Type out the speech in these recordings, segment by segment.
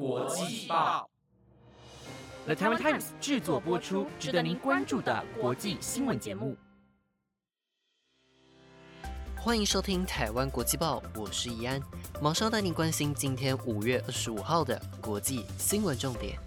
国际报，The Taiwan Times 制作播出，值得您关注的国际新闻节目。欢迎收听台湾国际报，我是怡安，马上带您关心今天五月二十五号的国际新闻重点。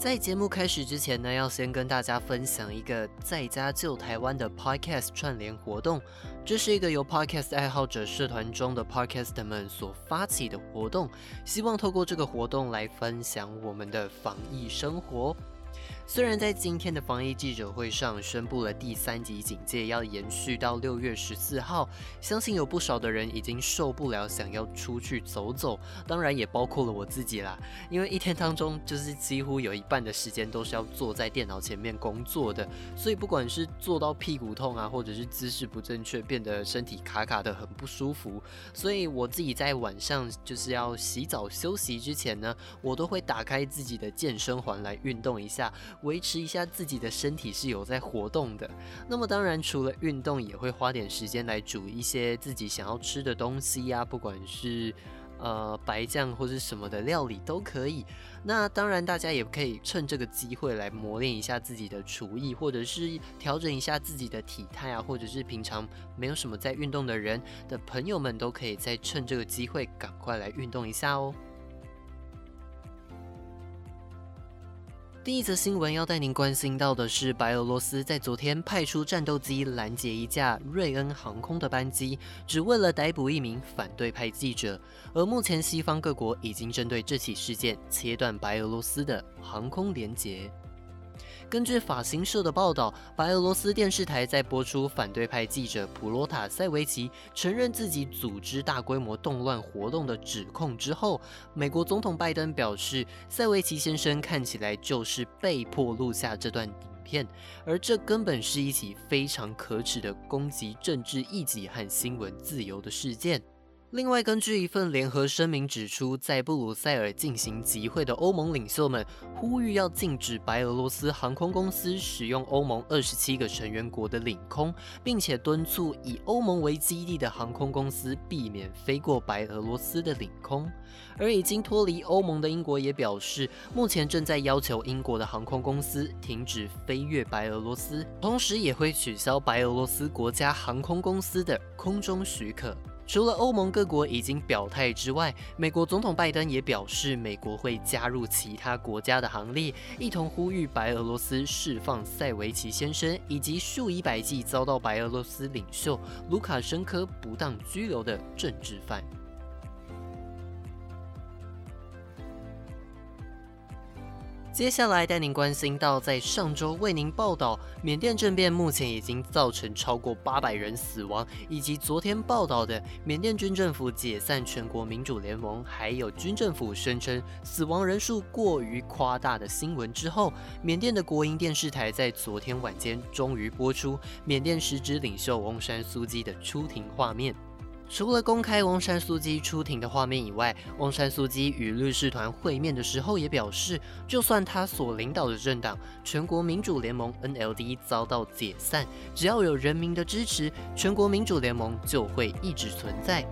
在节目开始之前呢，要先跟大家分享一个在家救台湾的 Podcast 串联活动。这是一个由 Podcast 爱好者社团中的 Podcast 们所发起的活动，希望透过这个活动来分享我们的防疫生活。虽然在今天的防疫记者会上宣布了第三级警戒要延续到六月十四号，相信有不少的人已经受不了，想要出去走走。当然也包括了我自己啦，因为一天当中就是几乎有一半的时间都是要坐在电脑前面工作的，所以不管是坐到屁股痛啊，或者是姿势不正确，变得身体卡卡的很不舒服，所以我自己在晚上就是要洗澡休息之前呢，我都会打开自己的健身环来运动一下。维持一下自己的身体是有在活动的，那么当然除了运动，也会花点时间来煮一些自己想要吃的东西呀，不管是呃白酱或者什么的料理都可以。那当然大家也可以趁这个机会来磨练一下自己的厨艺，或者是调整一下自己的体态啊，或者是平常没有什么在运动的人的朋友们，都可以再趁这个机会赶快来运动一下哦。第一则新闻要带您关心到的是，白俄罗斯在昨天派出战斗机拦截一架瑞恩航空的班机，只为了逮捕一名反对派记者。而目前西方各国已经针对这起事件切断白俄罗斯的航空连接。根据法新社的报道，白俄罗斯电视台在播出反对派记者普罗塔塞维奇承认自己组织大规模动乱活动的指控之后，美国总统拜登表示，塞维奇先生看起来就是被迫录下这段影片，而这根本是一起非常可耻的攻击政治异己和新闻自由的事件。另外，根据一份联合声明指出，在布鲁塞尔进行集会的欧盟领袖们呼吁要禁止白俄罗斯航空公司使用欧盟二十七个成员国的领空，并且敦促以欧盟为基地的航空公司避免飞过白俄罗斯的领空。而已经脱离欧盟的英国也表示，目前正在要求英国的航空公司停止飞越白俄罗斯，同时也会取消白俄罗斯国家航空公司的空中许可。除了欧盟各国已经表态之外，美国总统拜登也表示，美国会加入其他国家的行列，一同呼吁白俄罗斯释放塞维奇先生以及数以百计遭到白俄罗斯领袖卢卡申科不当拘留的政治犯。接下来带您关心到，在上周为您报道缅甸政变，目前已经造成超过八百人死亡，以及昨天报道的缅甸军政府解散全国民主联盟，还有军政府声称死亡人数过于夸大的新闻之后，缅甸的国营电视台在昨天晚间终于播出缅甸实职领袖翁山苏基的出庭画面。除了公开翁山苏姬出庭的画面以外，翁山苏姬与律师团会面的时候也表示，就算他所领导的政党全国民主联盟 （NLD） 遭到解散，只要有人民的支持，全国民主联盟就会一直存在。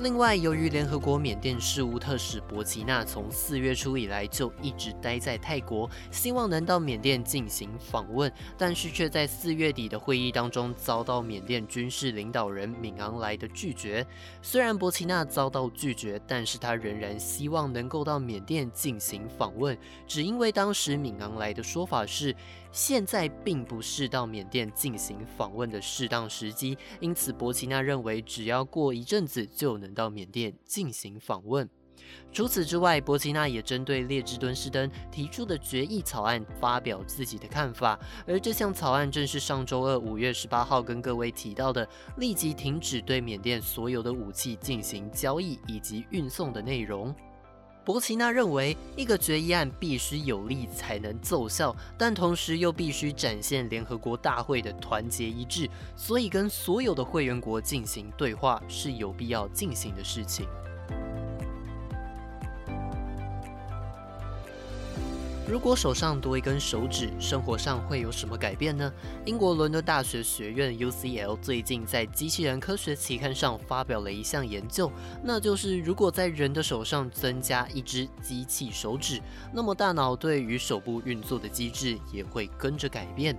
另外，由于联合国缅甸事务特使博奇纳从四月初以来就一直待在泰国，希望能到缅甸进行访问，但是却在四月底的会议当中遭到缅甸军事领导人敏昂莱的拒绝。虽然博奇纳遭到拒绝，但是他仍然希望能够到缅甸进行访问，只因为当时敏昂莱的说法是。现在并不是到缅甸进行访问的适当时机，因此博奇纳认为只要过一阵子就能到缅甸进行访问。除此之外，博奇纳也针对列支敦士登提出的决议草案发表自己的看法，而这项草案正是上周二五月十八号跟各位提到的立即停止对缅甸所有的武器进行交易以及运送的内容。博奇纳认为，一个决议案必须有力才能奏效，但同时又必须展现联合国大会的团结一致，所以跟所有的会员国进行对话是有必要进行的事情。如果手上多一根手指，生活上会有什么改变呢？英国伦敦大学学院 UCL 最近在机器人科学期刊上发表了一项研究，那就是如果在人的手上增加一只机器手指，那么大脑对于手部运作的机制也会跟着改变。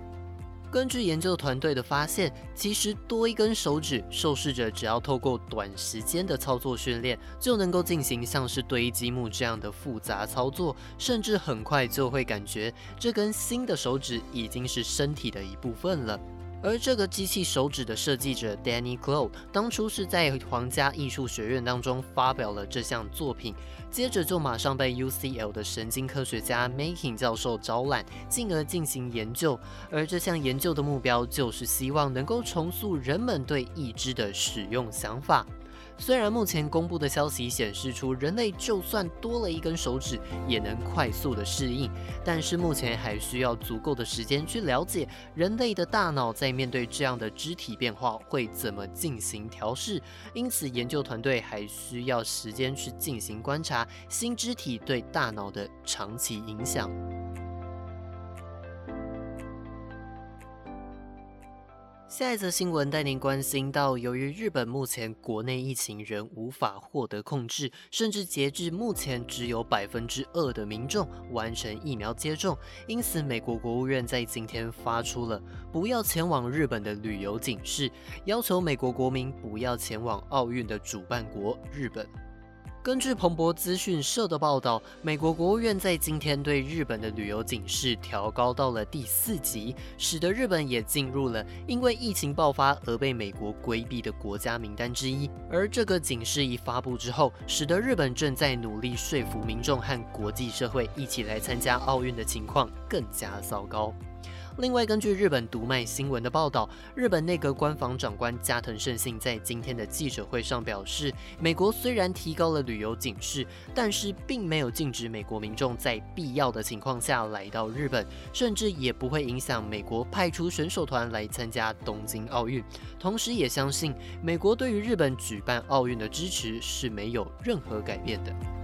根据研究团队的发现，其实多一根手指，受试者只要透过短时间的操作训练，就能够进行像是堆积木这样的复杂操作，甚至很快就会感觉这根新的手指已经是身体的一部分了。而这个机器手指的设计者 Danny Clow 当初是在皇家艺术学院当中发表了这项作品，接着就马上被 UCL 的神经科学家 Making 教授招揽，进而进行研究。而这项研究的目标就是希望能够重塑人们对义肢的使用想法。虽然目前公布的消息显示出人类就算多了一根手指也能快速的适应，但是目前还需要足够的时间去了解人类的大脑在面对这样的肢体变化会怎么进行调试，因此研究团队还需要时间去进行观察新肢体对大脑的长期影响。下一则新闻带您关心到，由于日本目前国内疫情仍无法获得控制，甚至截至目前只有百分之二的民众完成疫苗接种，因此美国国务院在今天发出了不要前往日本的旅游警示，要求美国国民不要前往奥运的主办国日本。根据彭博资讯社的报道，美国国务院在今天对日本的旅游警示调高到了第四级，使得日本也进入了因为疫情爆发而被美国规避的国家名单之一。而这个警示一发布之后，使得日本正在努力说服民众和国际社会一起来参加奥运的情况更加糟糕。另外，根据日本读卖新闻的报道，日本内阁官房长官加藤胜信在今天的记者会上表示，美国虽然提高了旅游警示，但是并没有禁止美国民众在必要的情况下来到日本，甚至也不会影响美国派出选手团来参加东京奥运。同时，也相信美国对于日本举办奥运的支持是没有任何改变的。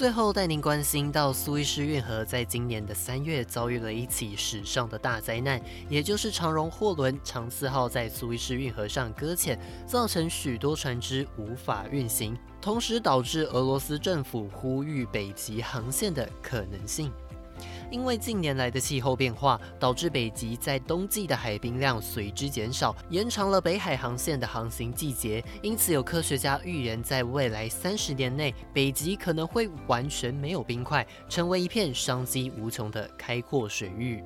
最后带您关心到苏伊士运河在今年的三月遭遇了一起史上的大灾难，也就是长荣货轮长四号在苏伊士运河上搁浅，造成许多船只无法运行，同时导致俄罗斯政府呼吁北极航线的可能性。因为近年来的气候变化，导致北极在冬季的海冰量随之减少，延长了北海航线的航行季节。因此，有科学家预言，在未来三十年内，北极可能会完全没有冰块，成为一片商机无穷的开阔水域。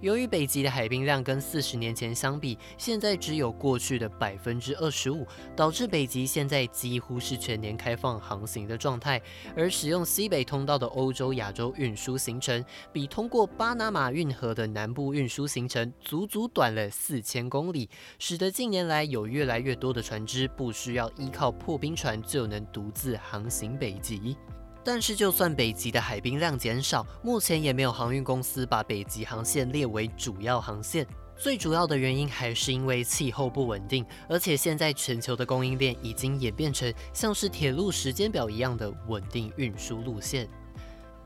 由于北极的海冰量跟四十年前相比，现在只有过去的百分之二十五，导致北极现在几乎是全年开放航行的状态。而使用西北通道的欧洲亚洲运输行程，比通过巴拿马运河的南部运输行程足足短了四千公里，使得近年来有越来越多的船只不需要依靠破冰船就能独自航行北极。但是，就算北极的海冰量减少，目前也没有航运公司把北极航线列为主要航线。最主要的原因还是因为气候不稳定，而且现在全球的供应链已经演变成像是铁路时间表一样的稳定运输路线。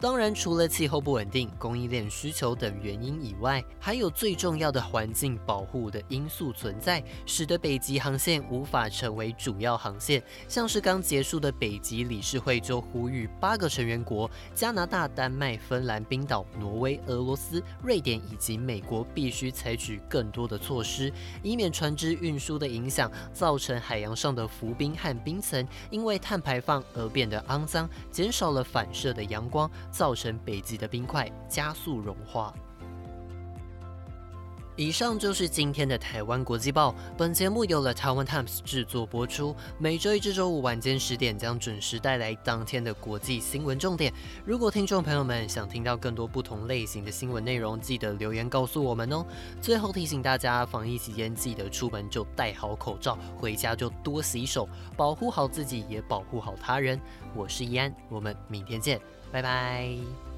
当然，除了气候不稳定、供应链需求等原因以外，还有最重要的环境保护的因素存在，使得北极航线无法成为主要航线。像是刚结束的北极理事会就呼吁八个成员国——加拿大、丹麦、芬兰、冰岛、挪威、俄罗斯、瑞典以及美国——必须采取更多的措施，以免船只运输的影响造成海洋上的浮冰和冰层因为碳排放而变得肮脏，减少了反射的阳光。造成北极的冰块加速融化。以上就是今天的台湾国际报。本节目由了台湾 Times 制作播出，每周一至周五晚间十点将准时带来当天的国际新闻重点。如果听众朋友们想听到更多不同类型的新闻内容，记得留言告诉我们哦。最后提醒大家，防疫期间记得出门就戴好口罩，回家就多洗手，保护好自己，也保护好他人。我是易安，我们明天见。拜拜。